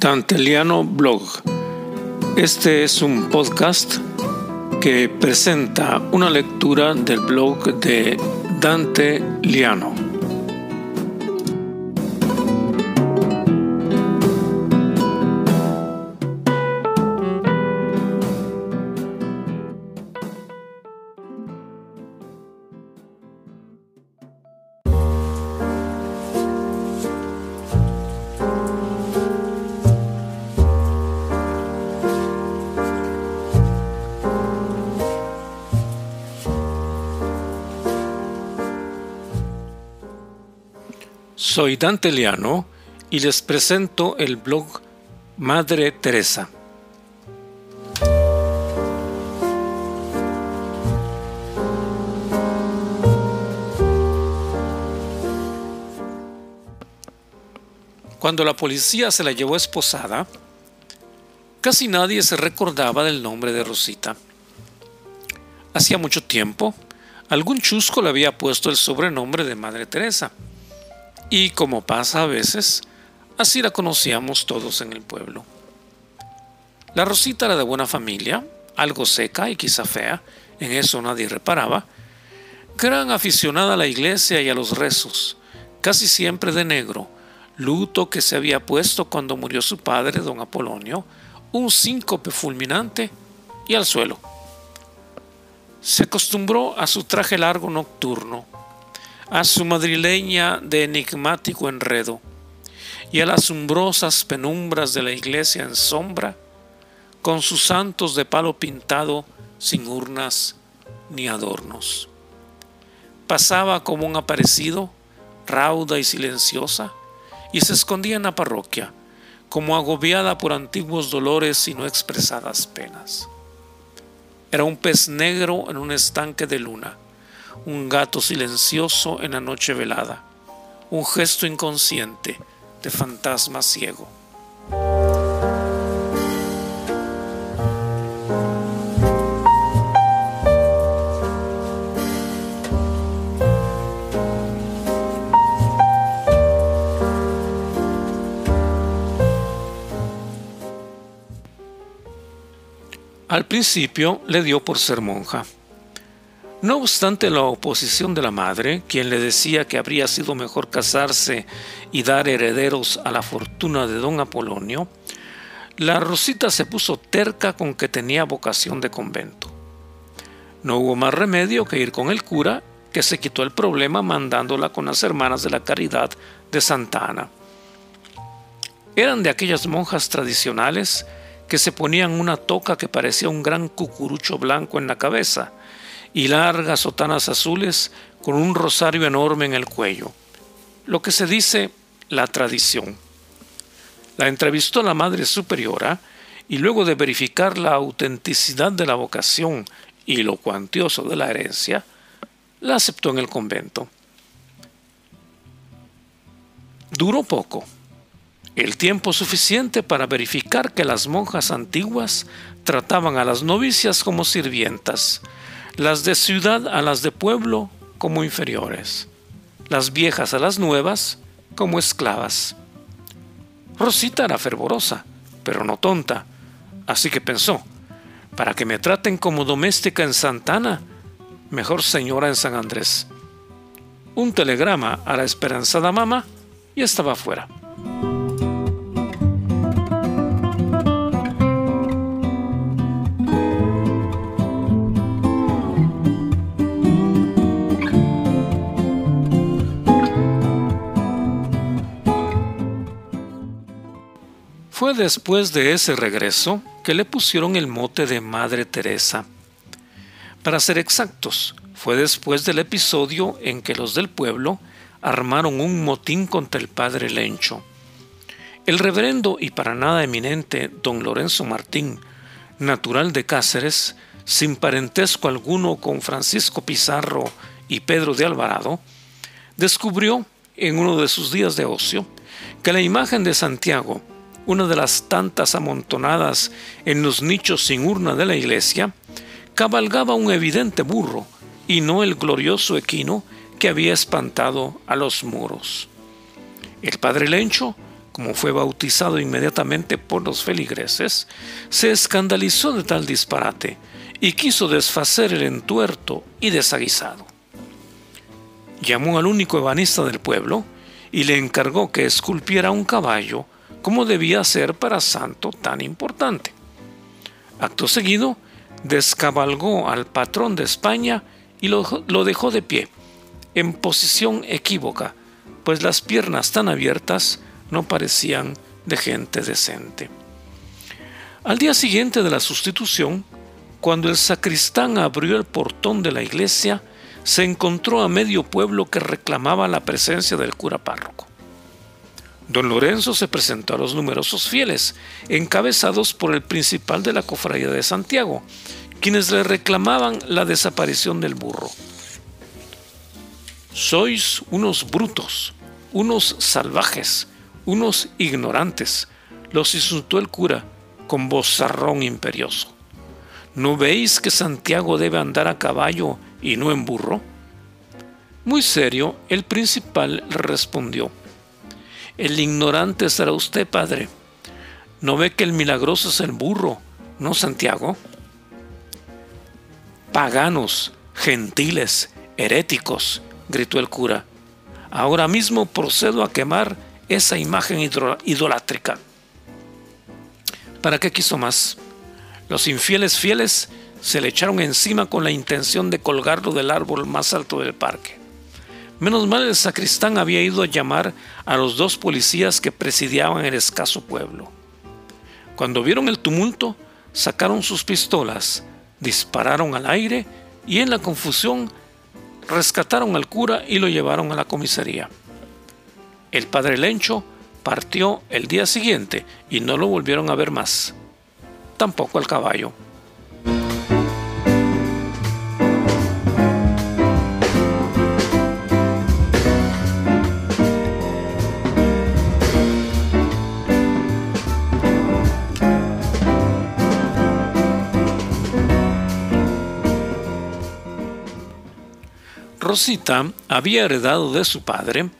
Danteliano Blog. Este es un podcast que presenta una lectura del blog de Dante Liano. Soy Dante Liano y les presento el blog Madre Teresa. Cuando la policía se la llevó esposada, casi nadie se recordaba del nombre de Rosita. Hacía mucho tiempo, algún chusco le había puesto el sobrenombre de Madre Teresa y como pasa a veces, así la conocíamos todos en el pueblo. La Rosita era de buena familia, algo seca y quizá fea, en eso nadie reparaba, gran aficionada a la iglesia y a los rezos, casi siempre de negro, luto que se había puesto cuando murió su padre, don Apolonio, un síncope fulminante y al suelo. Se acostumbró a su traje largo nocturno, a su madrileña de enigmático enredo y a las umbrosas penumbras de la iglesia en sombra, con sus santos de palo pintado sin urnas ni adornos. Pasaba como un aparecido, rauda y silenciosa, y se escondía en la parroquia, como agobiada por antiguos dolores y no expresadas penas. Era un pez negro en un estanque de luna, un gato silencioso en la noche velada, un gesto inconsciente de fantasma ciego. Al principio le dio por ser monja no obstante la oposición de la madre, quien le decía que habría sido mejor casarse y dar herederos a la fortuna de don Apolonio, la Rosita se puso terca con que tenía vocación de convento. No hubo más remedio que ir con el cura, que se quitó el problema mandándola con las hermanas de la caridad de Santa Ana. Eran de aquellas monjas tradicionales que se ponían una toca que parecía un gran cucurucho blanco en la cabeza, y largas sotanas azules con un rosario enorme en el cuello. Lo que se dice la tradición. La entrevistó la Madre Superiora y luego de verificar la autenticidad de la vocación y lo cuantioso de la herencia, la aceptó en el convento. Duró poco, el tiempo suficiente para verificar que las monjas antiguas trataban a las novicias como sirvientas, las de ciudad a las de pueblo como inferiores, las viejas a las nuevas como esclavas. Rosita era fervorosa, pero no tonta, así que pensó, para que me traten como doméstica en Santana, mejor señora en San Andrés. Un telegrama a la esperanzada mamá y estaba fuera. Después de ese regreso que le pusieron el mote de Madre Teresa. Para ser exactos, fue después del episodio en que los del pueblo armaron un motín contra el padre Lencho. El reverendo y para nada eminente don Lorenzo Martín, natural de Cáceres, sin parentesco alguno con Francisco Pizarro y Pedro de Alvarado, descubrió en uno de sus días de ocio que la imagen de Santiago una de las tantas amontonadas en los nichos sin urna de la iglesia, cabalgaba un evidente burro y no el glorioso equino que había espantado a los muros. El padre Lencho como fue bautizado inmediatamente por los feligreses, se escandalizó de tal disparate y quiso desfacer el entuerto y desaguisado. Llamó al único ebanista del pueblo y le encargó que esculpiera un caballo como debía ser para santo tan importante. Acto seguido, descabalgó al patrón de España y lo, lo dejó de pie, en posición equívoca, pues las piernas tan abiertas no parecían de gente decente. Al día siguiente de la sustitución, cuando el sacristán abrió el portón de la iglesia, se encontró a medio pueblo que reclamaba la presencia del cura párroco. Don Lorenzo se presentó a los numerosos fieles, encabezados por el principal de la cofradía de Santiago, quienes le reclamaban la desaparición del burro. Sois unos brutos, unos salvajes, unos ignorantes, los insultó el cura con vozarrón imperioso. ¿No veis que Santiago debe andar a caballo y no en burro? Muy serio, el principal respondió, El ignorante será usted, padre. ¿No ve que el milagroso es el burro, no Santiago? Paganos, gentiles, heréticos, gritó el cura. Ahora mismo procedo a quemar esa imagen idolátrica. ¿Para qué quiso más? Los infieles fieles se le echaron encima con la intención de colgarlo del árbol más alto del parque. Menos mal el sacristán había ido a llamar a los dos policías que presidiaban el escaso pueblo. Cuando vieron el tumulto, sacaron sus pistolas, dispararon al aire y en la confusión rescataron al cura y lo llevaron a la comisaría. El padre Lencho partió el día siguiente y no lo volvieron a ver más. Tampoco al caballo. Rosita había heredado de su padre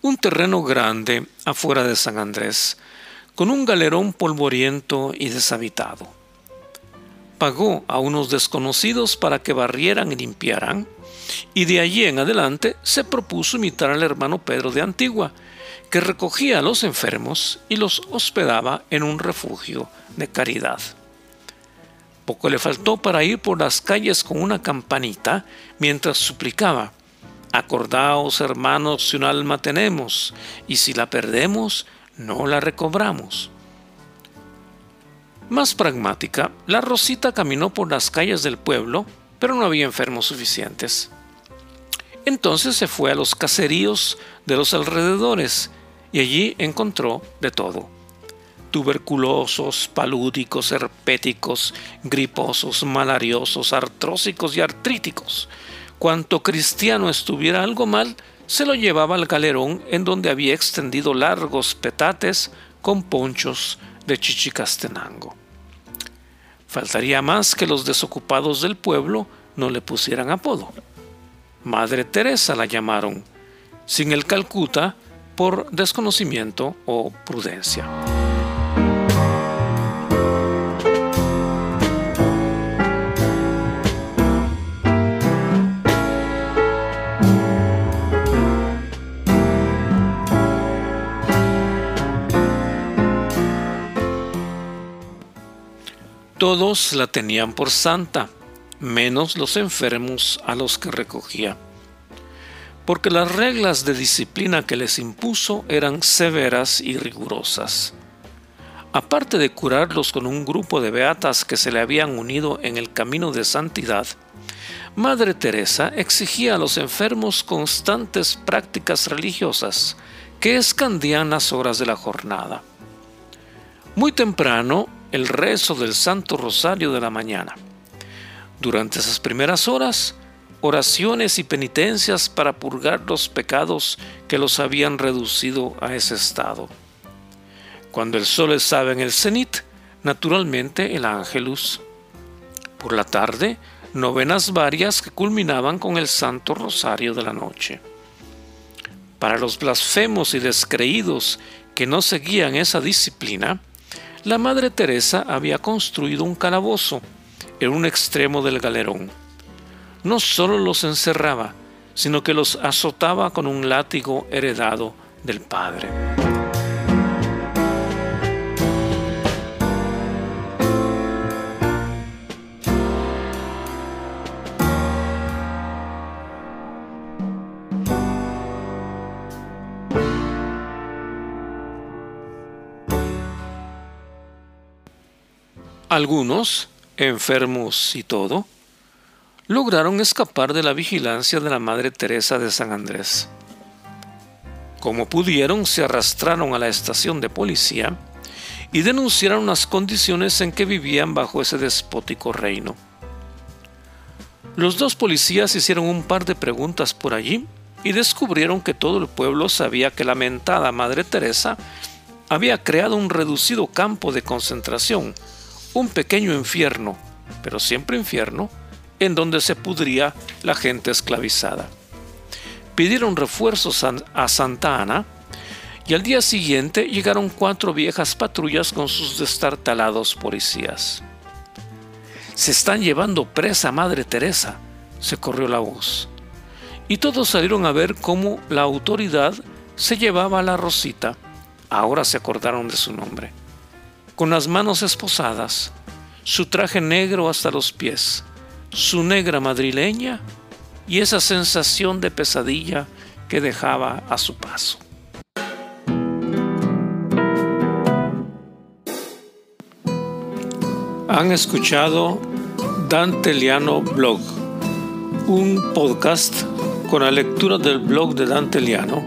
un terreno grande afuera de San Andrés, con un galerón polvoriento y deshabitado. Pagó a unos desconocidos para que barrieran y limpiaran, y de allí en adelante se propuso imitar al hermano Pedro de Antigua, que recogía a los enfermos y los hospedaba en un refugio de caridad. Poco le faltó para ir por las calles con una campanita mientras suplicaba, Acordaos, hermanos, si un alma tenemos, y si la perdemos, no la recobramos. Más pragmática, la Rosita caminó por las calles del pueblo, pero no había enfermos suficientes. Entonces se fue a los caseríos de los alrededores y allí encontró de todo. Tuberculosos, palúdicos, herpéticos, griposos, malariosos, artrósicos y artríticos, Cuanto cristiano estuviera algo mal, se lo llevaba al galerón en donde había extendido largos petates con ponchos de chichicastenango. Faltaría más que los desocupados del pueblo no le pusieran apodo. Madre Teresa la llamaron, sin el Calcuta por desconocimiento o prudencia. Todos la tenían por santa, menos los enfermos a los que recogía, porque las reglas de disciplina que les impuso eran severas y rigurosas. Aparte de curarlos con un grupo de beatas que se le habían unido en el camino de santidad, Madre Teresa exigía a los enfermos constantes prácticas religiosas que escandían las horas de la jornada. Muy temprano el rezo del Santo Rosario de la mañana. Durante esas primeras horas, oraciones y penitencias para purgar los pecados que los habían reducido a ese estado. Cuando el sol estaba en el cenit, naturalmente el ángelus. Por la tarde, novenas varias que culminaban con el Santo Rosario de la noche. Para los blasfemos y descreídos que no seguían esa disciplina, la Madre Teresa había construido un calabozo en un extremo del galerón. No solo los encerraba, sino que los azotaba con un látigo heredado del Padre. Algunos, enfermos y todo, lograron escapar de la vigilancia de la Madre Teresa de San Andrés. Como pudieron, se arrastraron a la estación de policía y denunciaron las condiciones en que vivían bajo ese despótico reino. Los dos policías hicieron un par de preguntas por allí y descubrieron que todo el pueblo sabía que la mentada Madre Teresa había creado un reducido campo de concentración un pequeño infierno, pero siempre infierno, en donde se pudría la gente esclavizada. Pidieron refuerzos a Santa Ana y al día siguiente llegaron cuatro viejas patrullas con sus destartalados policías. Se están llevando presa a Madre Teresa, se corrió la voz. Y todos salieron a ver cómo la autoridad se llevaba a la Rosita. Ahora se acordaron de su nombre con las manos esposadas, su traje negro hasta los pies, su negra madrileña y esa sensación de pesadilla que dejaba a su paso. Han escuchado Dante Liano Blog, un podcast con la lectura del blog de Dante Liano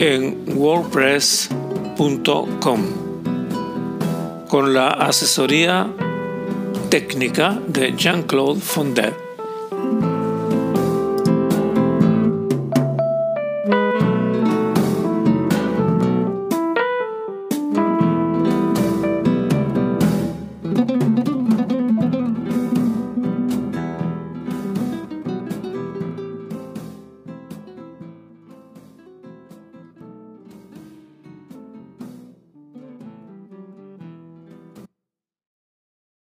en wordpress.com con la asesoría técnica de Jean-Claude Fondet.